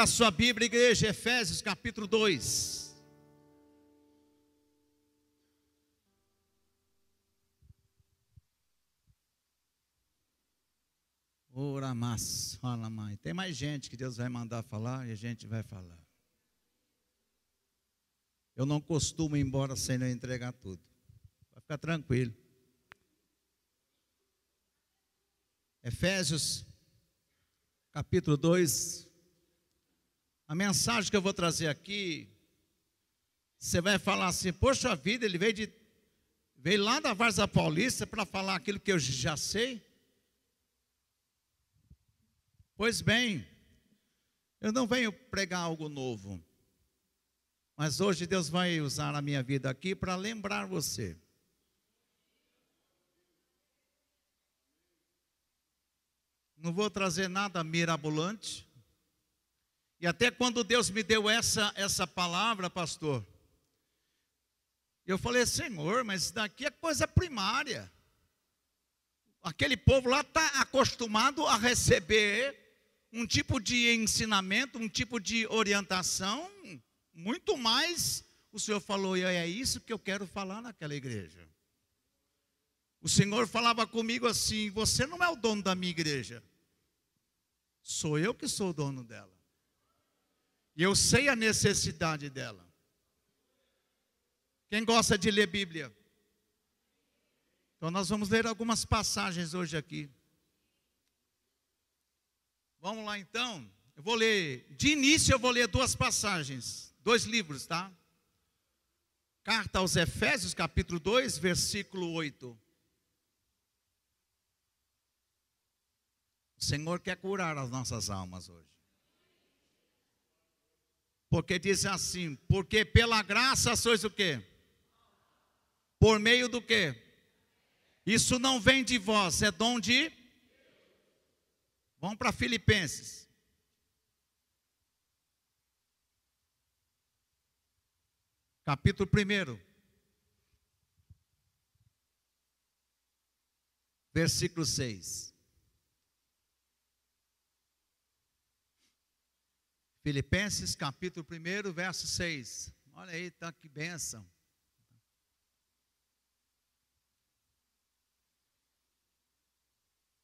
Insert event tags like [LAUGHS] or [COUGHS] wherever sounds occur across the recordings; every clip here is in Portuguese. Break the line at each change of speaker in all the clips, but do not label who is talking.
A sua Bíblia, igreja, Efésios capítulo 2. Ora, mas, fala mãe. Tem mais gente que Deus vai mandar falar e a gente vai falar. Eu não costumo ir embora sem não entregar tudo. Vai ficar tranquilo. Efésios capítulo 2. A mensagem que eu vou trazer aqui, você vai falar assim: Poxa vida, ele veio, de, veio lá da Varza Paulista para falar aquilo que eu já sei. Pois bem, eu não venho pregar algo novo, mas hoje Deus vai usar a minha vida aqui para lembrar você. Não vou trazer nada mirabolante. E até quando Deus me deu essa, essa palavra, pastor, eu falei, Senhor, mas isso daqui é coisa primária. Aquele povo lá está acostumado a receber um tipo de ensinamento, um tipo de orientação, muito mais o Senhor falou, e é isso que eu quero falar naquela igreja. O Senhor falava comigo assim: Você não é o dono da minha igreja, sou eu que sou o dono dela. E eu sei a necessidade dela. Quem gosta de ler Bíblia? Então, nós vamos ler algumas passagens hoje aqui. Vamos lá então. Eu vou ler, de início eu vou ler duas passagens, dois livros, tá? Carta aos Efésios, capítulo 2, versículo 8. O Senhor quer curar as nossas almas hoje. Porque diz assim: porque pela graça sois o quê? Por meio do quê? Isso não vem de vós, é dom de Vamos para Filipenses. Capítulo 1. Versículo 6. Filipenses capítulo 1, verso 6. Olha aí, tá que benção.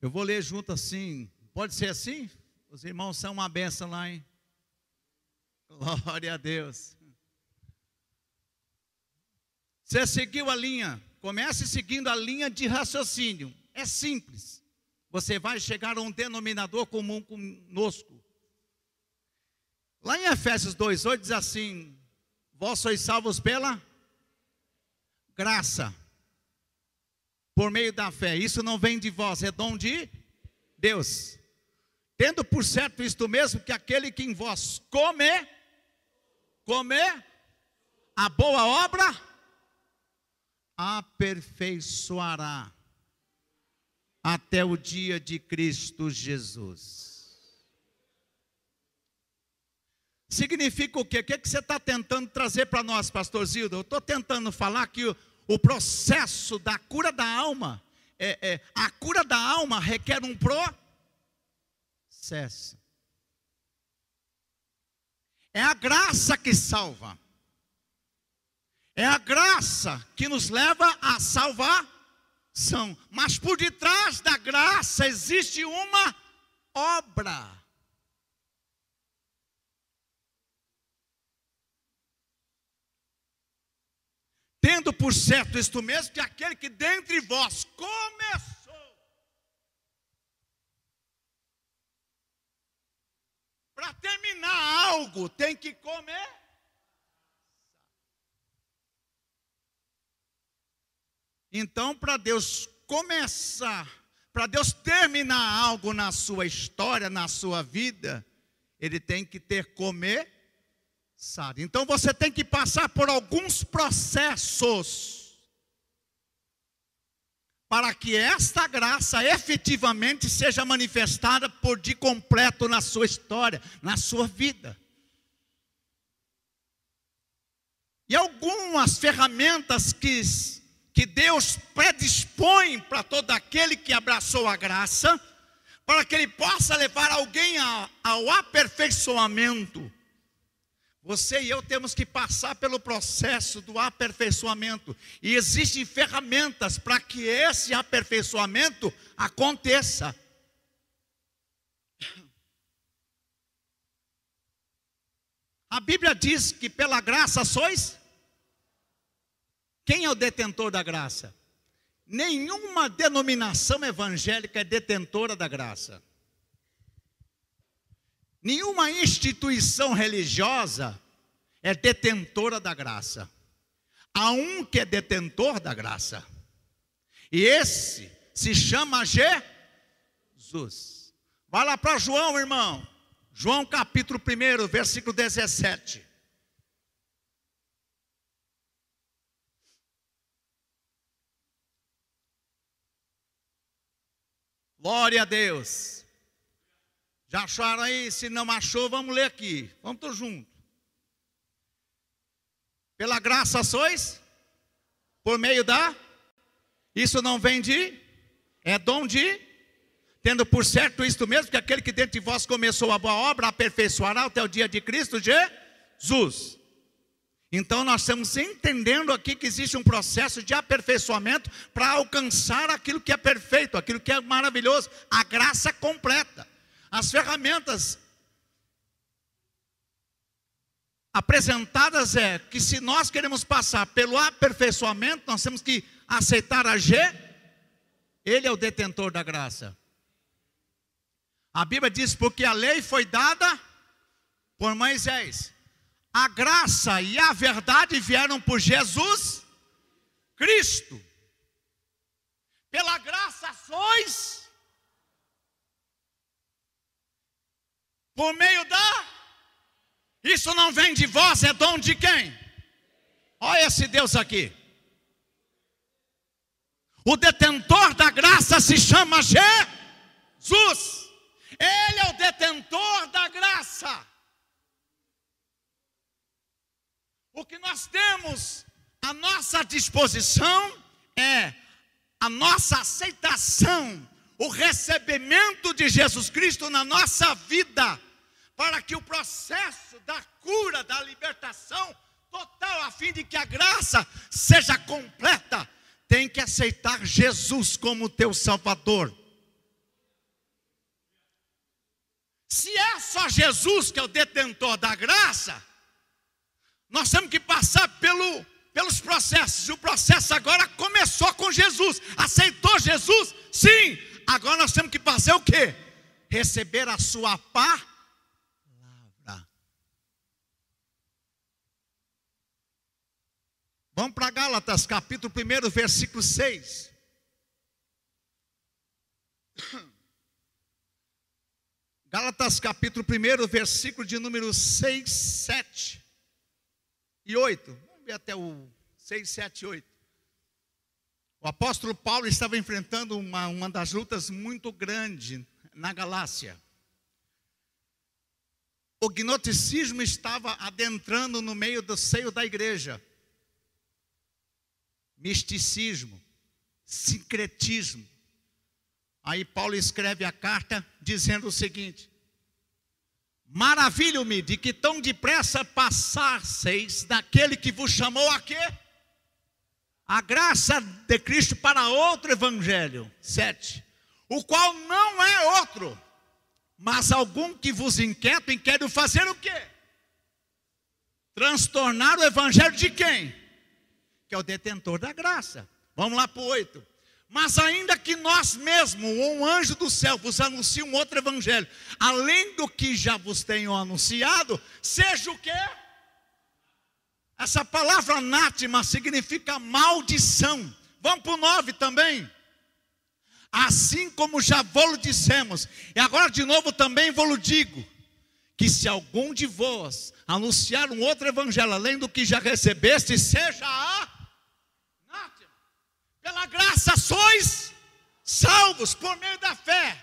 Eu vou ler junto assim, Pode ser assim? Os irmãos são uma benção lá, hein? Glória a Deus. Você seguiu a linha, comece seguindo a linha de raciocínio. É simples. Você vai chegar a um denominador comum conosco. Lá em Efésios 2,8 diz assim: Vós sois salvos pela graça, por meio da fé. Isso não vem de vós, é dom de Deus. Tendo por certo isto mesmo, que aquele que em vós come, come a boa obra, aperfeiçoará até o dia de Cristo Jesus. Significa o quê? O que, é que você está tentando trazer para nós, pastor Zildo? Eu estou tentando falar que o, o, processo da cura da alma, é, é, a cura da alma requer um processo. É a graça que salva. É a graça que nos leva a salvação. Mas por detrás da graça existe uma obra. Tendo por certo isto mesmo, que aquele que dentre vós começou Para terminar algo, tem que comer. Então, para Deus começar, para Deus terminar algo na sua história, na sua vida, Ele tem que ter comer. Então você tem que passar por alguns processos para que esta graça efetivamente seja manifestada por de completo na sua história, na sua vida. E algumas ferramentas que, que Deus predispõe para todo aquele que abraçou a graça, para que ele possa levar alguém ao aperfeiçoamento. Você e eu temos que passar pelo processo do aperfeiçoamento. E existem ferramentas para que esse aperfeiçoamento aconteça. A Bíblia diz que pela graça sois. Quem é o detentor da graça? Nenhuma denominação evangélica é detentora da graça. Nenhuma instituição religiosa é detentora da graça. Há um que é detentor da graça. E esse se chama Jesus. Vai lá para João, irmão. João capítulo 1, versículo 17. Glória a Deus. Já acharam aí? Se não achou, vamos ler aqui. Vamos todos juntos. Pela graça sois? Por meio da? Isso não vem de? É dom de? Tendo por certo isto mesmo, que aquele que dentro de vós começou a boa obra, aperfeiçoará até o dia de Cristo Jesus. Então nós estamos entendendo aqui que existe um processo de aperfeiçoamento para alcançar aquilo que é perfeito, aquilo que é maravilhoso, a graça completa. As ferramentas apresentadas é que se nós queremos passar pelo aperfeiçoamento, nós temos que aceitar a G, ele é o detentor da graça. A Bíblia diz: porque a lei foi dada por Moisés a graça e a verdade vieram por Jesus Cristo. Pela graça sois, por meio da. Isso não vem de vós, é dom de quem? Olha esse Deus aqui. O detentor da graça se chama Jesus. Ele é o detentor da graça. O que nós temos à nossa disposição é a nossa aceitação, o recebimento de Jesus Cristo na nossa vida, para que o processo da cura, da libertação total, a fim de que a graça seja completa, tem que aceitar Jesus como teu Salvador. Se é só Jesus que é o detentor da graça, nós temos que passar pelo, pelos processos. E o processo agora começou com Jesus. Aceitou Jesus? Sim. Agora nós temos que fazer o quê? Receber a sua palavra. Vamos para Gálatas, capítulo 1, versículo 6. [COUGHS] Gálatas capítulo 1, versículo de número 6, 7 e 8. Vamos ver até o 6, 7 e 8. O apóstolo Paulo estava enfrentando uma, uma das lutas muito grande na Galácia. O gnosticismo estava adentrando no meio do seio da igreja. Misticismo, sincretismo. Aí Paulo escreve a carta dizendo o seguinte: Maravilho-me de que tão depressa passasseis daquele que vos chamou a quê? A graça de Cristo para outro evangelho. Sete. O qual não é outro, mas algum que vos inquieta e quer fazer o quê? Transtornar o evangelho de quem? Que é o detentor da graça. Vamos lá para o oito. Mas ainda que nós mesmos, ou um anjo do céu, vos anuncie um outro evangelho, além do que já vos tenho anunciado, seja o quê? Essa palavra anátima significa maldição. Vamos para o 9 também. Assim como já vos dissemos, e agora de novo também vos digo, que se algum de vós anunciar um outro evangelho, além do que já recebeste, seja a pela graça sois salvos por meio da fé.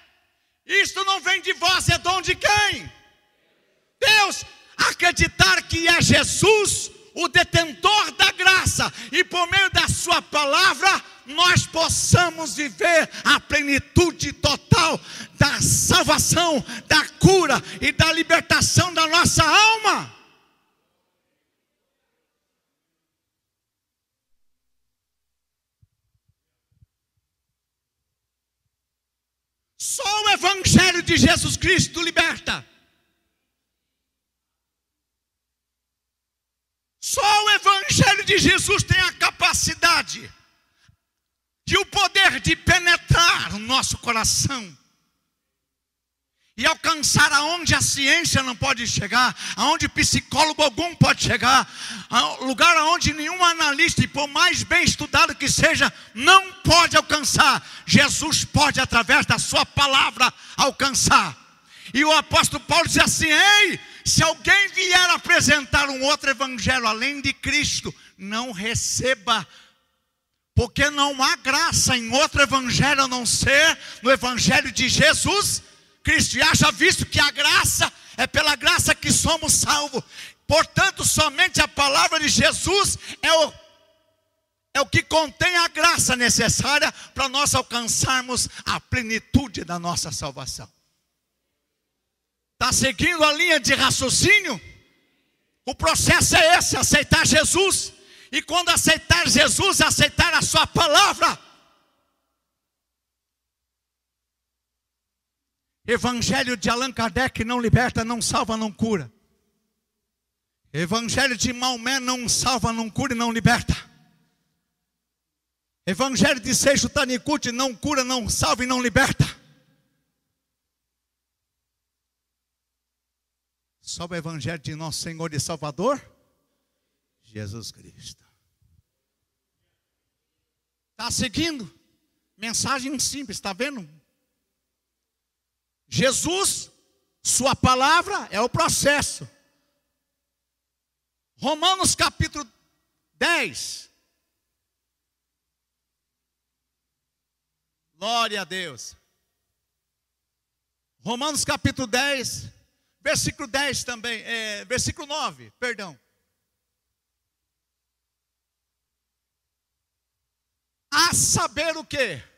Isto não vem de vós, é dom de quem? Deus. Acreditar que é Jesus o detentor da graça e por meio da sua palavra nós possamos viver a plenitude total da salvação, da cura e da libertação da nossa alma. Só o Evangelho de Jesus Cristo liberta. Só o Evangelho de Jesus tem a capacidade e o poder de penetrar no nosso coração e alcançar aonde a ciência não pode chegar, aonde psicólogo algum pode chegar, lugar aonde nenhum analista, e por mais bem estudado que seja, não pode alcançar. Jesus pode, através da Sua palavra, alcançar. E o apóstolo Paulo diz assim: Ei, se alguém vier apresentar um outro evangelho além de Cristo, não receba, porque não há graça em outro evangelho a não ser no evangelho de Jesus Cristo. E haja visto que a graça é pela graça que somos salvos. Portanto, somente a palavra de Jesus é o, é o que contém a graça necessária para nós alcançarmos a plenitude da nossa salvação. Está seguindo a linha de raciocínio? O processo é esse: aceitar Jesus. E quando aceitar Jesus, aceitar a Sua palavra. Evangelho de Allan Kardec não liberta, não salva, não cura. Evangelho de Maomé não salva, não cura e não liberta. Evangelho de Seixo Tanicute não cura, não salva e não liberta. Só o Evangelho de nosso Senhor e Salvador, Jesus Cristo. Está seguindo? Mensagem simples, está vendo? Jesus, Sua palavra é o processo. Romanos capítulo 10. Glória a Deus. Romanos capítulo 10, Versículo 10 também, é, versículo 9, perdão. A saber o que?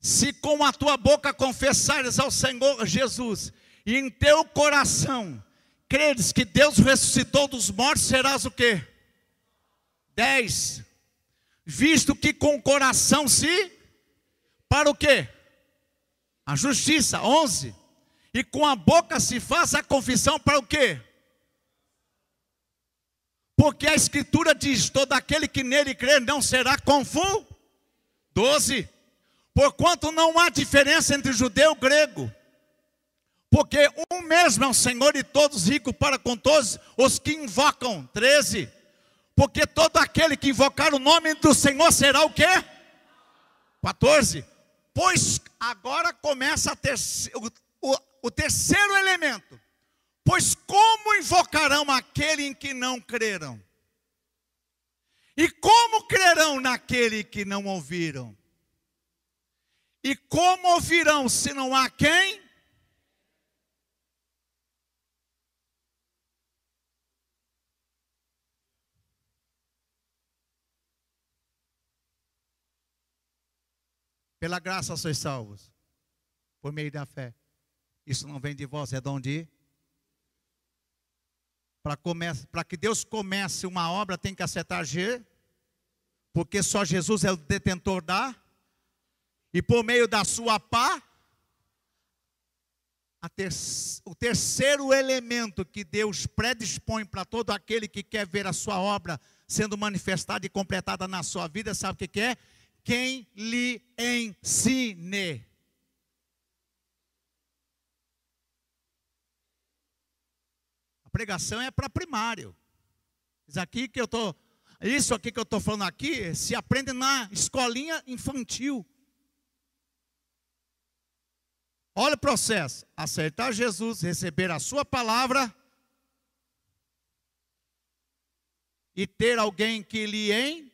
Se com a tua boca confessares ao Senhor Jesus, e em teu coração creres que Deus ressuscitou dos mortos, serás o que? 10. Visto que com o coração se, para o que? A justiça, 11 e com a boca se faz a confissão para o quê? Porque a Escritura diz: todo aquele que nele crer não será confuso. 12. Porquanto não há diferença entre judeu e grego, porque um mesmo é o Senhor e todos ricos para com todos os que invocam. 13. Porque todo aquele que invocar o nome do Senhor será o quê? 14. Pois agora começa ter, o terceiro elemento. Pois como invocarão aquele em que não creram? E como crerão naquele que não ouviram? E como ouvirão se não há quem? Pela graça sois salvos, por meio da fé. Isso não vem de vós, é de onde? Para que Deus comece uma obra, tem que acertar G, porque só Jesus é o detentor da, e por meio da sua pá, ter, o terceiro elemento que Deus predispõe para todo aquele que quer ver a sua obra sendo manifestada e completada na sua vida, sabe o que é? Quem lhe ensine. pregação é para primário. Isso aqui que eu tô, isso aqui que eu estou falando aqui, se aprende na escolinha infantil. Olha o processo: aceitar Jesus, receber a Sua palavra e ter alguém que lhe em.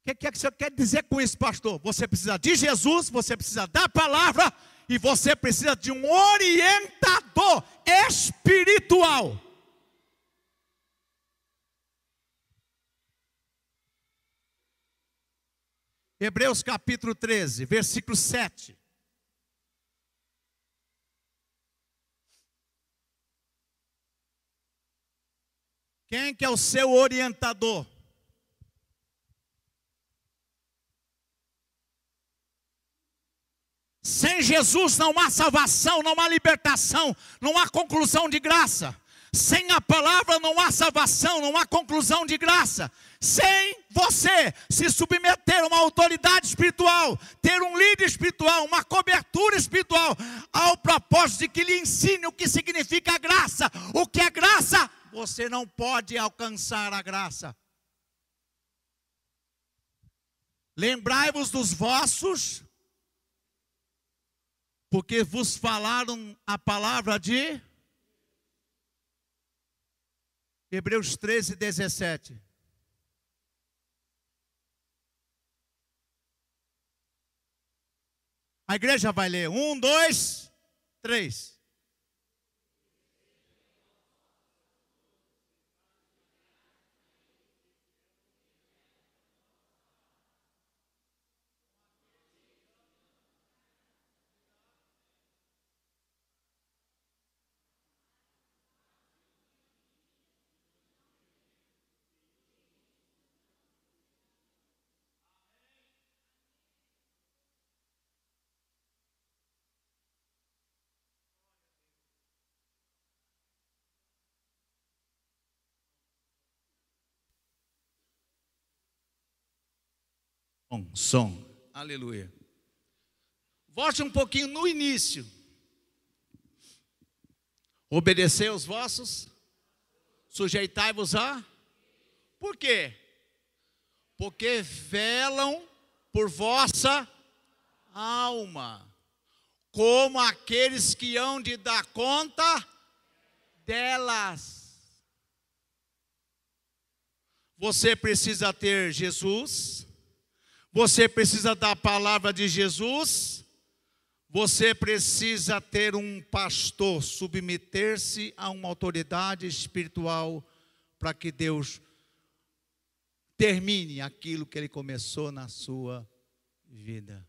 O que, que é que você quer dizer com isso, pastor? Você precisa de Jesus, você precisa da palavra e você precisa de um orientador espiritual. Hebreus capítulo 13, versículo 7. Quem que é o seu orientador? Sem Jesus não há salvação, não há libertação, não há conclusão de graça. Sem a palavra não há salvação, não há conclusão de graça. Sem você se submeter a uma autoridade espiritual, ter um líder espiritual, uma cobertura espiritual, ao propósito de que lhe ensine o que significa graça. O que é graça? Você não pode alcançar a graça. Lembrai-vos dos vossos porque vos falaram a palavra de Hebreus 13, 17. A igreja vai ler. Um, dois, três. Som, som. Aleluia. Volte um pouquinho no início. Obedecer os vossos, sujeitai-vos a. Por quê? Porque velam por vossa alma, como aqueles que hão de dar conta delas. Você precisa ter Jesus, você precisa da palavra de Jesus, você precisa ter um pastor, submeter-se a uma autoridade espiritual para que Deus termine aquilo que ele começou na sua vida.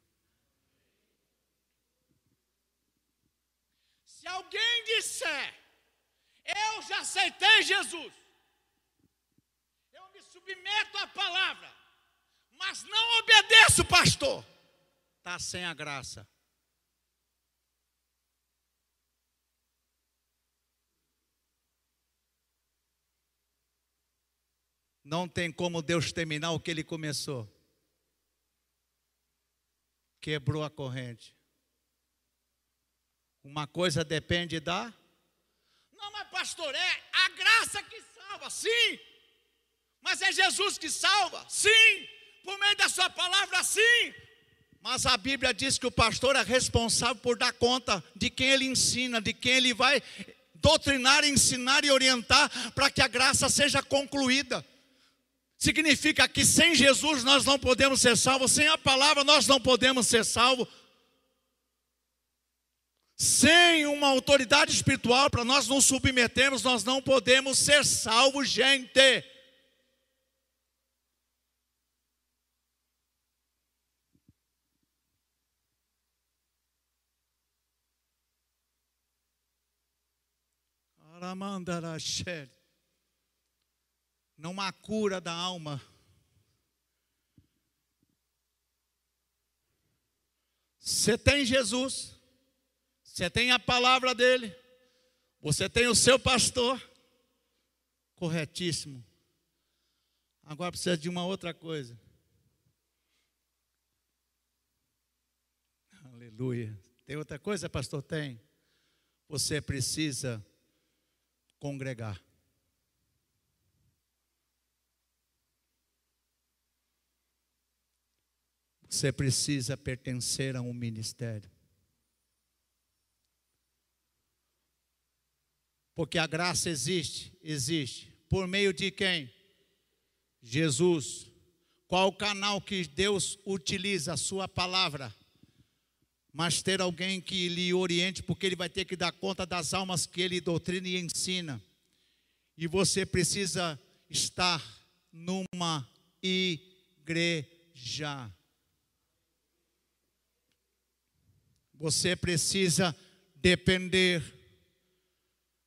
Se alguém disser, eu já aceitei Jesus, eu me submeto à palavra, mas não obedeço, pastor, está sem a graça. Não tem como Deus terminar o que ele começou. Quebrou a corrente. Uma coisa depende da. Não, mas pastor, é a graça que salva, sim. Mas é Jesus que salva, sim por meio da sua palavra, sim. Mas a Bíblia diz que o pastor é responsável por dar conta de quem ele ensina, de quem ele vai doutrinar, ensinar e orientar para que a graça seja concluída. Significa que sem Jesus nós não podemos ser salvos, sem a palavra nós não podemos ser salvos. Sem uma autoridade espiritual para nós nos submetermos, nós não podemos ser salvos, gente. Não há cura da alma. Você tem Jesus, você tem a palavra dele, você tem o seu pastor, corretíssimo. Agora precisa de uma outra coisa. Aleluia. Tem outra coisa, pastor? Tem. Você precisa congregar. Você precisa pertencer a um ministério. Porque a graça existe, existe. Por meio de quem? Jesus. Qual o canal que Deus utiliza a sua palavra? mas ter alguém que lhe oriente, porque ele vai ter que dar conta das almas que ele doutrina e ensina. E você precisa estar numa igreja. Você precisa depender.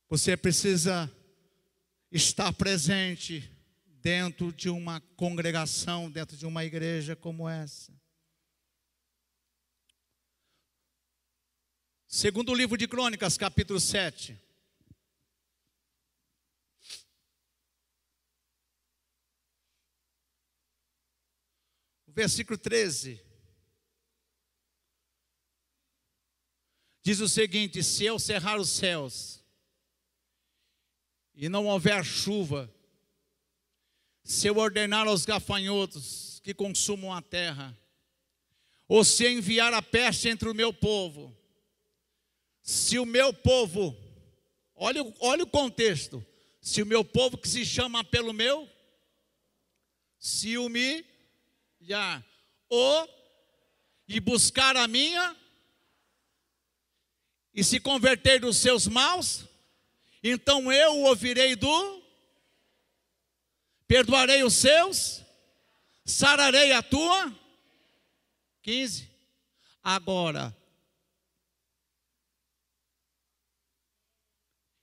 Você precisa estar presente dentro de uma congregação, dentro de uma igreja como essa. Segundo o livro de Crônicas, capítulo 7. O versículo 13. Diz o seguinte: Se eu cerrar os céus e não houver chuva, se eu ordenar aos gafanhotos que consumam a terra, ou se enviar a peste entre o meu povo, se o meu povo, olha, olha o contexto, se o meu povo que se chama pelo meu, se humilhar, ou e buscar a minha, e se converter dos seus maus, então eu o ouvirei do, perdoarei os seus, sararei a tua. 15. Agora,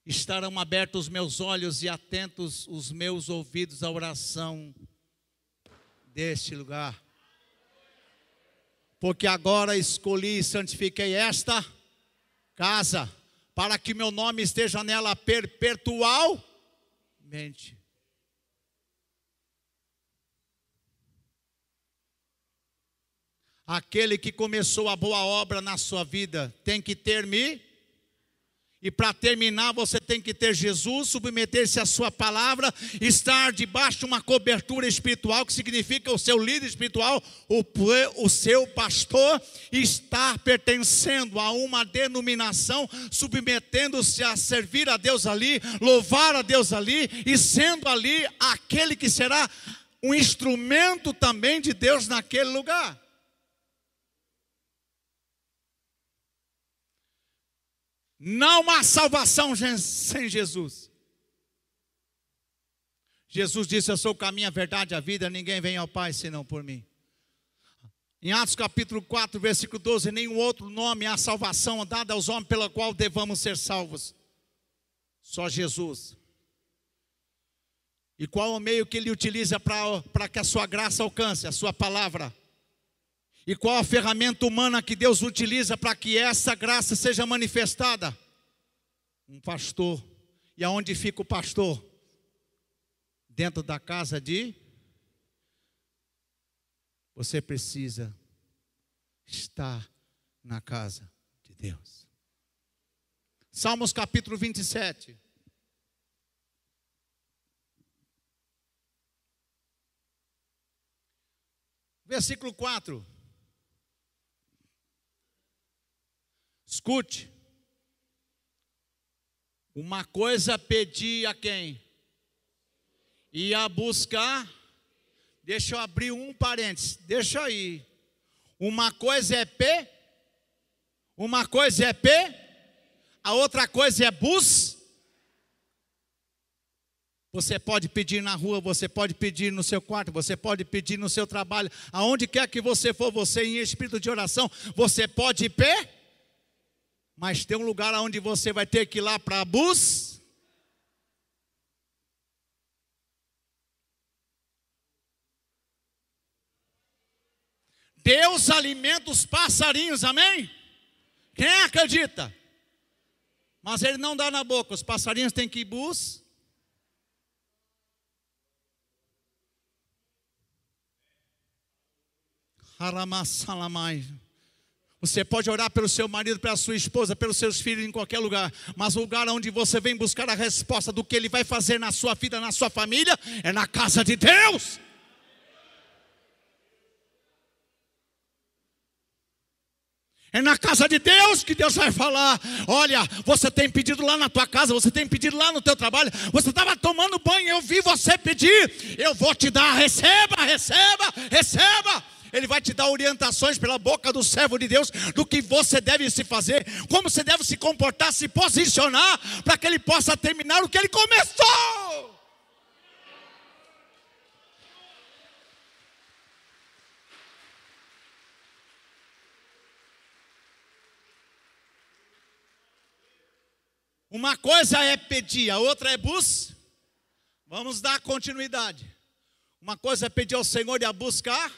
estarão abertos os meus olhos e atentos os meus ouvidos à oração deste lugar. Porque agora escolhi e santifiquei esta casa, para que meu nome esteja nela perpetualmente. Aquele que começou a boa obra na sua vida tem que terminar e para terminar, você tem que ter Jesus, submeter-se à Sua palavra, estar debaixo de uma cobertura espiritual, que significa o seu líder espiritual, o, o seu pastor, estar pertencendo a uma denominação, submetendo-se a servir a Deus ali, louvar a Deus ali, e sendo ali aquele que será um instrumento também de Deus naquele lugar. Não há salvação sem Jesus. Jesus disse: Eu sou o caminho, a verdade e a vida, ninguém vem ao Pai senão por mim. Em Atos capítulo 4, versículo 12: Nenhum outro nome há salvação dada aos homens pela qual devamos ser salvos. Só Jesus. E qual o meio que ele utiliza para que a sua graça alcance, a sua palavra? E qual a ferramenta humana que Deus utiliza para que essa graça seja manifestada? Um pastor. E aonde fica o pastor? Dentro da casa de. Você precisa estar na casa de Deus. Salmos capítulo 27. Versículo 4. Escute. Uma coisa pedir a quem? E a buscar. Deixa eu abrir um parênteses. Deixa aí. Uma coisa é P. Uma coisa é P. A outra coisa é bus. Você pode pedir na rua, você pode pedir no seu quarto, você pode pedir no seu trabalho, aonde quer que você for, você em espírito de oração, você pode pedir mas tem um lugar onde você vai ter que ir lá para bus. Deus alimenta os passarinhos, amém? Quem acredita? Mas ele não dá na boca, os passarinhos têm que ir bus. Haramassalamai. Você pode orar pelo seu marido, pela sua esposa, pelos seus filhos em qualquer lugar, mas o lugar onde você vem buscar a resposta do que ele vai fazer na sua vida, na sua família, é na casa de Deus. É na casa de Deus que Deus vai falar. Olha, você tem pedido lá na tua casa, você tem pedido lá no teu trabalho, você estava tomando banho, eu vi você pedir. Eu vou te dar, receba, receba, receba. Ele vai te dar orientações pela boca do servo de Deus do que você deve se fazer, como você deve se comportar, se posicionar, para que ele possa terminar o que ele começou. Uma coisa é pedir, a outra é bus. Vamos dar continuidade. Uma coisa é pedir ao Senhor e a buscar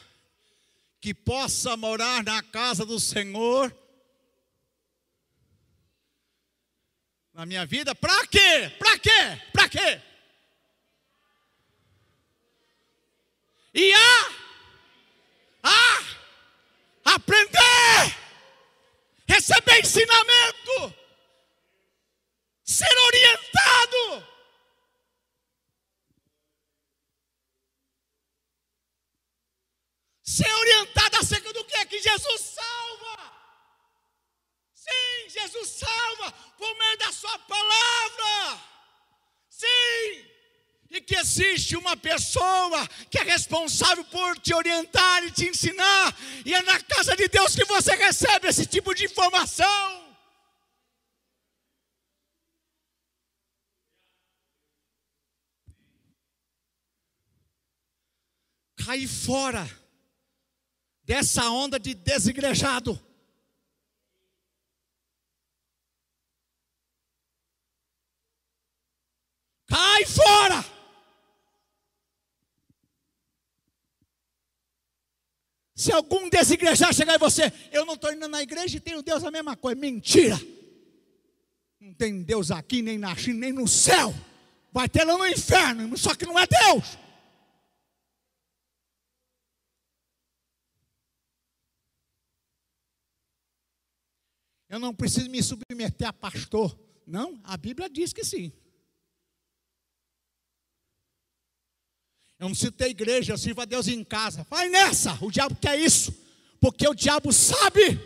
que possa morar na casa do Senhor na minha vida. Para quê? Para quê? Para quê? E a a aprender, receber ensinamento, ser orientado. Ser orientado acerca do que que Jesus salva. Sim, Jesus salva por meio da Sua palavra. Sim, e que existe uma pessoa que é responsável por te orientar e te ensinar, e é na casa de Deus que você recebe esse tipo de informação. Cai fora dessa onda de desigrejado. Cai fora! Se algum desigrejar chegar em você, eu não estou indo na igreja e tenho Deus a mesma coisa. Mentira! Não tem Deus aqui, nem na China, nem no céu. Vai ter lá no inferno, só que não é Deus. Eu não preciso me submeter a pastor. Não, a Bíblia diz que sim. Eu não preciso ter igreja, eu sirvo a Deus em casa. Vai nessa, o diabo quer isso, porque o diabo sabe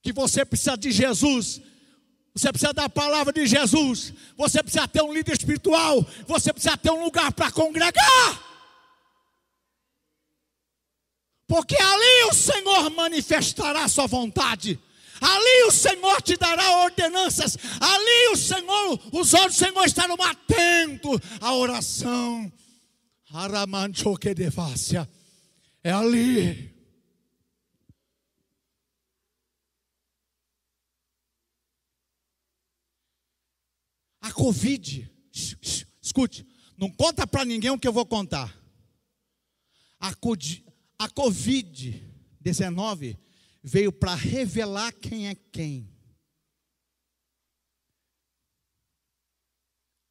que você precisa de Jesus, você precisa da palavra de Jesus, você precisa ter um líder espiritual, você precisa ter um lugar para congregar. Porque ali o Senhor manifestará a sua vontade. Ali o Senhor te dará ordenanças. Ali o Senhor, os olhos do Senhor estarão atentos à oração. É ali. A Covid, escute, não conta para ninguém o que eu vou contar. A Covid-19 veio para revelar quem é quem.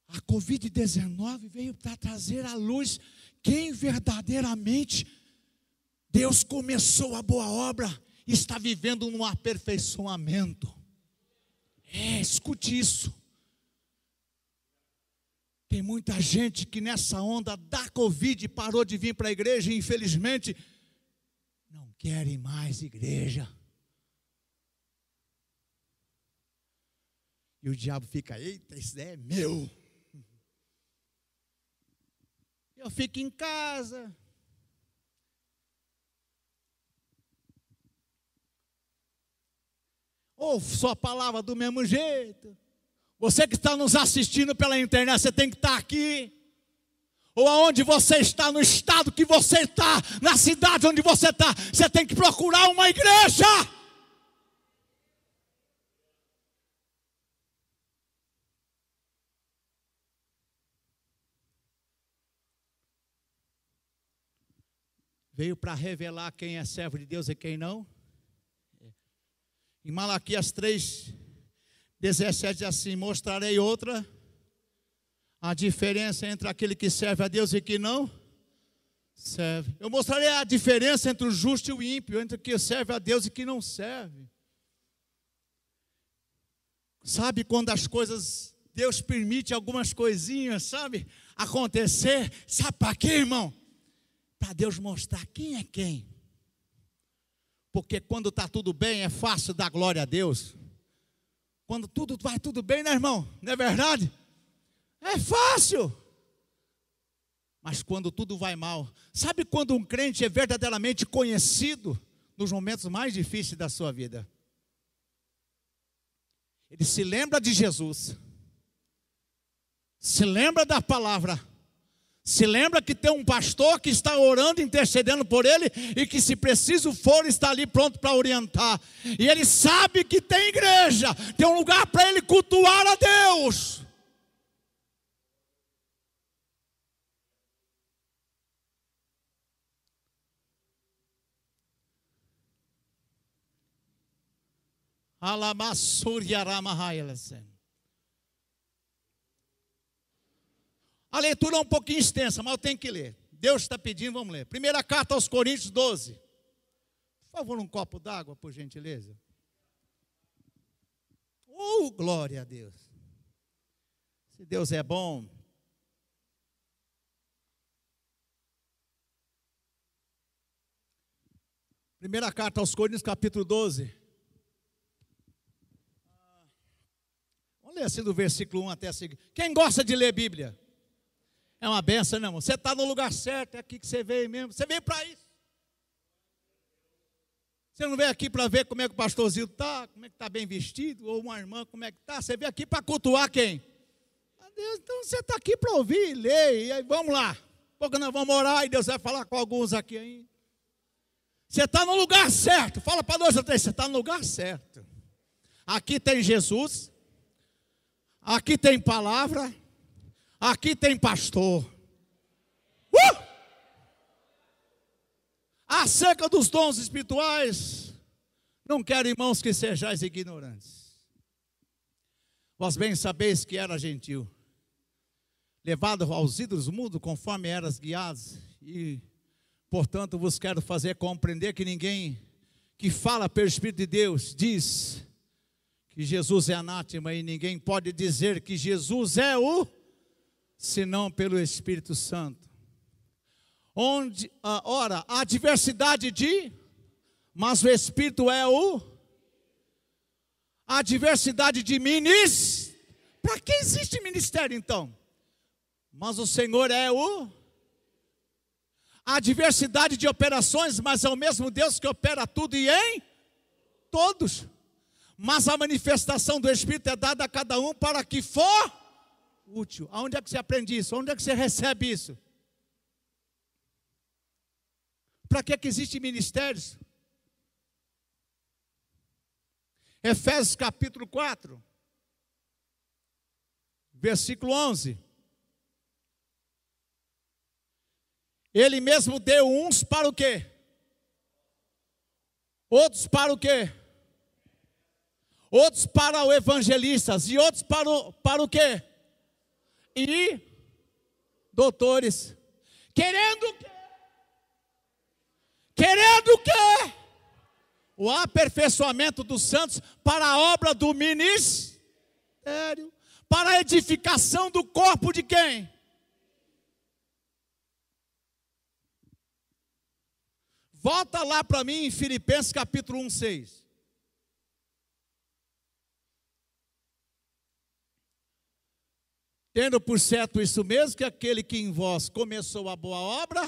A Covid-19 veio para trazer à luz quem verdadeiramente Deus começou a boa obra está vivendo um aperfeiçoamento. É, escute isso. Tem muita gente que nessa onda da Covid parou de vir para a igreja e infelizmente querem mais igreja. E o diabo fica, eita, isso é meu. Eu fico em casa. Ouve sua palavra do mesmo jeito. Você que está nos assistindo pela internet, você tem que estar aqui ou aonde você está, no estado que você está, na cidade onde você está, você tem que procurar uma igreja. Veio para revelar quem é servo de Deus e quem não. Em Malaquias 3, 17 assim: Mostrarei outra a diferença entre aquele que serve a Deus e que não serve. Eu mostrarei a diferença entre o justo e o ímpio, entre o que serve a Deus e que não serve. Sabe quando as coisas, Deus permite algumas coisinhas, sabe, acontecer? Sabe para quê, irmão? Para Deus mostrar quem é quem. Porque quando está tudo bem, é fácil dar glória a Deus. Quando tudo vai tudo bem, né, irmão? Não é verdade? É fácil. Mas quando tudo vai mal, sabe quando um crente é verdadeiramente conhecido nos momentos mais difíceis da sua vida? Ele se lembra de Jesus, se lembra da palavra, Se lembra que tem um pastor que está orando, intercedendo por ele, e que, se preciso for, está ali pronto para orientar. E ele sabe que tem igreja, tem um lugar para ele cultuar a Deus. A leitura é um pouquinho extensa, mas eu tenho que ler. Deus está pedindo, vamos ler. Primeira carta aos Coríntios 12. Por favor, um copo d'água, por gentileza. Oh, glória a Deus. Se Deus é bom. Primeira carta aos Coríntios, capítulo 12. Assim do versículo 1 até a seguinte. Quem gosta de ler Bíblia? É uma benção, não, irmão. Você está no lugar certo, é aqui que você veio mesmo. Você veio para isso. Você não veio aqui para ver como é que o pastorzinho está, como é que está bem vestido, ou uma irmã, como é que está. Você veio aqui para cultuar quem? Deus, então você está aqui para ouvir, ler, e aí vamos lá. Pouco nós vamos orar e Deus vai falar com alguns aqui ainda. Você está no lugar certo. Fala para dois ou três, você está no lugar certo. Aqui tem Jesus, aqui tem palavra, Aqui tem pastor. Uh! Acerca dos dons espirituais, não quero, irmãos, que sejais ignorantes. Vós bem sabeis que era gentil, levado aos ídolos do mundo, conforme eras guiados, e, portanto, vos quero fazer compreender que ninguém que fala pelo Espírito de Deus diz que Jesus é anátema, e ninguém pode dizer que Jesus é o senão pelo Espírito Santo. Onde, ah, ora, há diversidade de, mas o Espírito é o. A diversidade de ministérios. Para que existe ministério então? Mas o Senhor é o. A diversidade de operações, mas é o mesmo Deus que opera tudo e em todos. Mas a manifestação do Espírito é dada a cada um para que for útil. Aonde é que você aprende isso? Onde é que você recebe isso? Para que, é que existem ministérios? Efésios capítulo 4, versículo 11. Ele mesmo deu uns para o quê? Outros para o quê? Outros para o evangelistas e outros para o, para o quê? e doutores. Querendo o quê? Querendo o quê? O aperfeiçoamento dos santos para a obra do ministério, para a edificação do corpo de quem? Volta lá para mim em Filipenses capítulo 1, 6. Tendo por certo isso mesmo, que aquele que em vós começou a boa obra,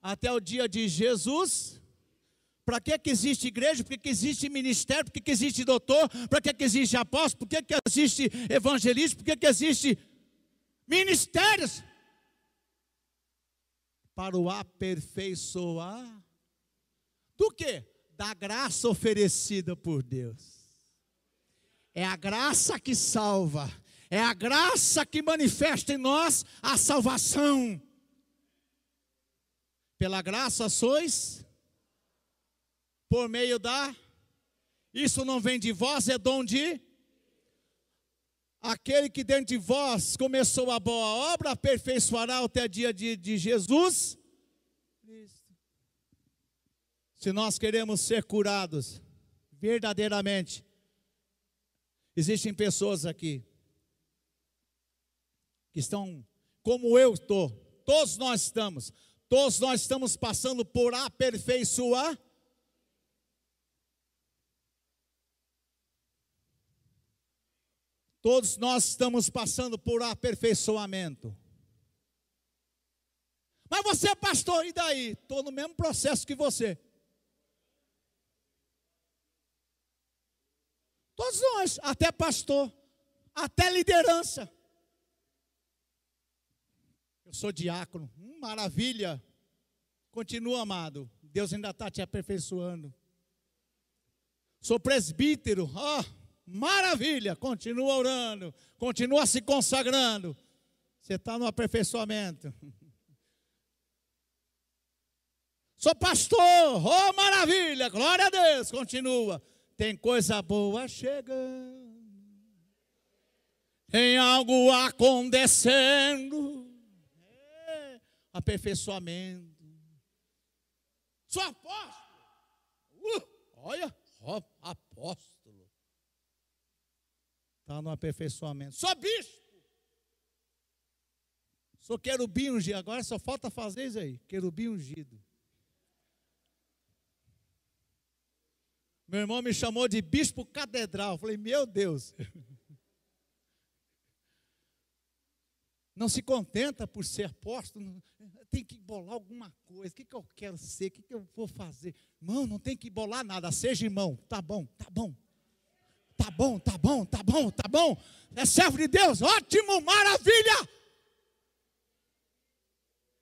até o dia de Jesus, para que, que existe igreja? Para que, existe ministério? Para que, que existe doutor? Para que, que existe apóstolo? Por que, que existe evangelista? Por que, que existe ministérios? Para o aperfeiçoar do que? Da graça oferecida por Deus. É a graça que salva. É a graça que manifesta em nós a salvação. Pela graça sois por meio da Isso não vem de vós, é dom de Aquele que dentro de vós começou a boa obra, aperfeiçoará até o dia de, de Jesus. Se nós queremos ser curados verdadeiramente, Existem pessoas aqui que estão como eu estou, todos nós estamos, todos nós estamos passando por aperfeiçoar. Todos nós estamos passando por aperfeiçoamento. Mas você é pastor, e daí? Estou no mesmo processo que você. Todos nós, até pastor.
até liderança. Eu sou diácono, hum, maravilha. Continua, amado. Deus ainda está te aperfeiçoando. Sou presbítero, ó, oh, maravilha. Continua orando, continua se consagrando. Você está no aperfeiçoamento. [LAUGHS] Sou pastor, oh maravilha, glória a Deus, continua. Tem coisa boa chegando, tem algo acontecendo, é, aperfeiçoamento. Sou apóstolo, uh, olha, apóstolo, está no aperfeiçoamento. Sou bispo, sou querubim ungido, agora só falta fazer isso aí, querubim ungido. Meu irmão me chamou de bispo catedral. Falei, meu Deus. [LAUGHS] Não se contenta por ser apóstolo, tem que bolar alguma coisa. O que, que eu quero ser? O que, que eu vou fazer? Irmão, não tem que bolar nada. Seja irmão. Tá bom, tá bom. Tá bom, tá bom, tá bom, tá bom. É servo de Deus. Ótimo, maravilha.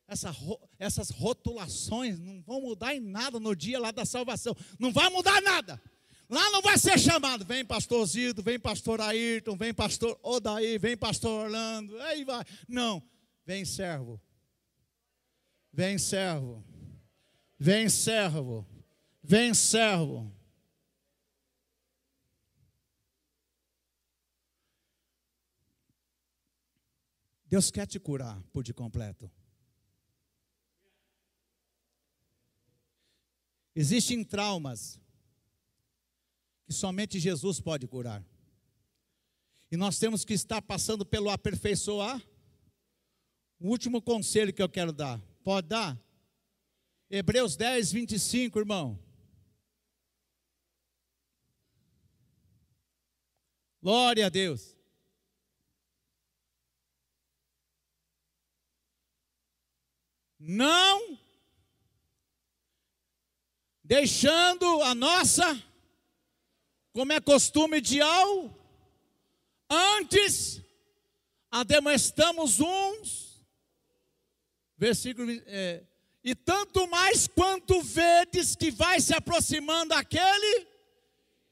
Essa, essas rotulações não vão mudar em nada no dia lá da salvação. Não vai mudar nada. Lá não vai ser chamado, vem pastor Zido, vem pastor Ayrton, vem pastor Odaí, vem pastor Orlando, aí vai. Não, vem servo. Vem servo. Vem servo. Vem servo. Deus quer te curar por de completo. Existem traumas que somente Jesus pode curar. E nós temos que estar passando pelo aperfeiçoar. O último conselho que eu quero dar, pode dar? Hebreus 10, 25, irmão. Glória a Deus. Não deixando a nossa, como é costume de ao, antes ademoestamos uns, versículo, é, e tanto mais quanto vedes que vai se aproximando aquele,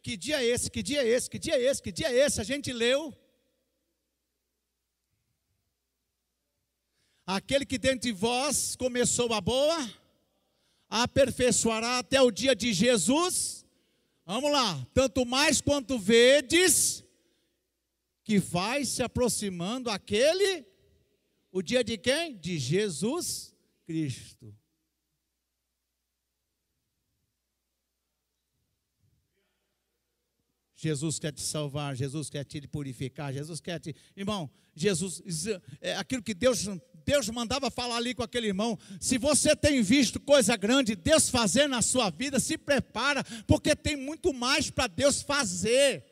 que dia é esse, que dia é esse, que dia é esse, que dia é esse, a gente leu, aquele que dentro de vós começou a boa, aperfeiçoará até o dia de Jesus. Vamos lá, tanto mais quanto vedes que vai se aproximando aquele, o dia de quem? De Jesus Cristo. Jesus quer te salvar, Jesus quer te purificar, Jesus quer te. Irmão, Jesus, é aquilo que Deus Deus mandava falar ali com aquele irmão. Se você tem visto coisa grande, Deus fazer na sua vida, se prepara, porque tem muito mais para Deus fazer.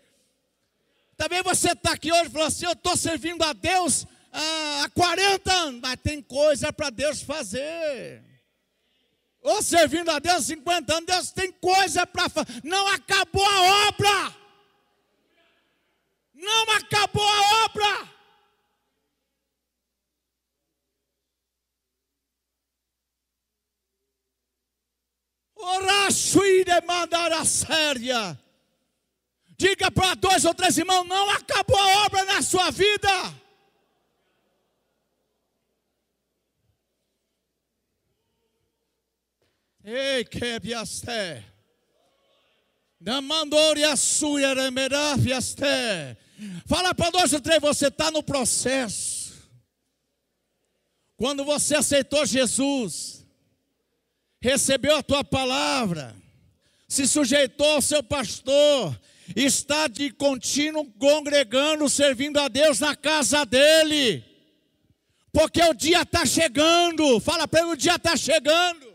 Também você está aqui hoje e falou assim: Eu estou servindo a Deus ah, há 40 anos, mas tem coisa para Deus fazer. Ou servindo a Deus há 50 anos, Deus tem coisa para fazer. Não acabou a obra. Não acabou a obra. Oraçuire mandar séria. Diga para dois ou três irmãos: não acabou a obra na sua vida. Ei, que biaste. Namandoria suia remerafiaste. Fala para dois ou três, você está no processo. Quando você aceitou Jesus, recebeu a tua palavra, se sujeitou ao seu pastor, está de contínuo congregando, servindo a Deus na casa dele, porque o dia está chegando, fala para ele: o dia está chegando.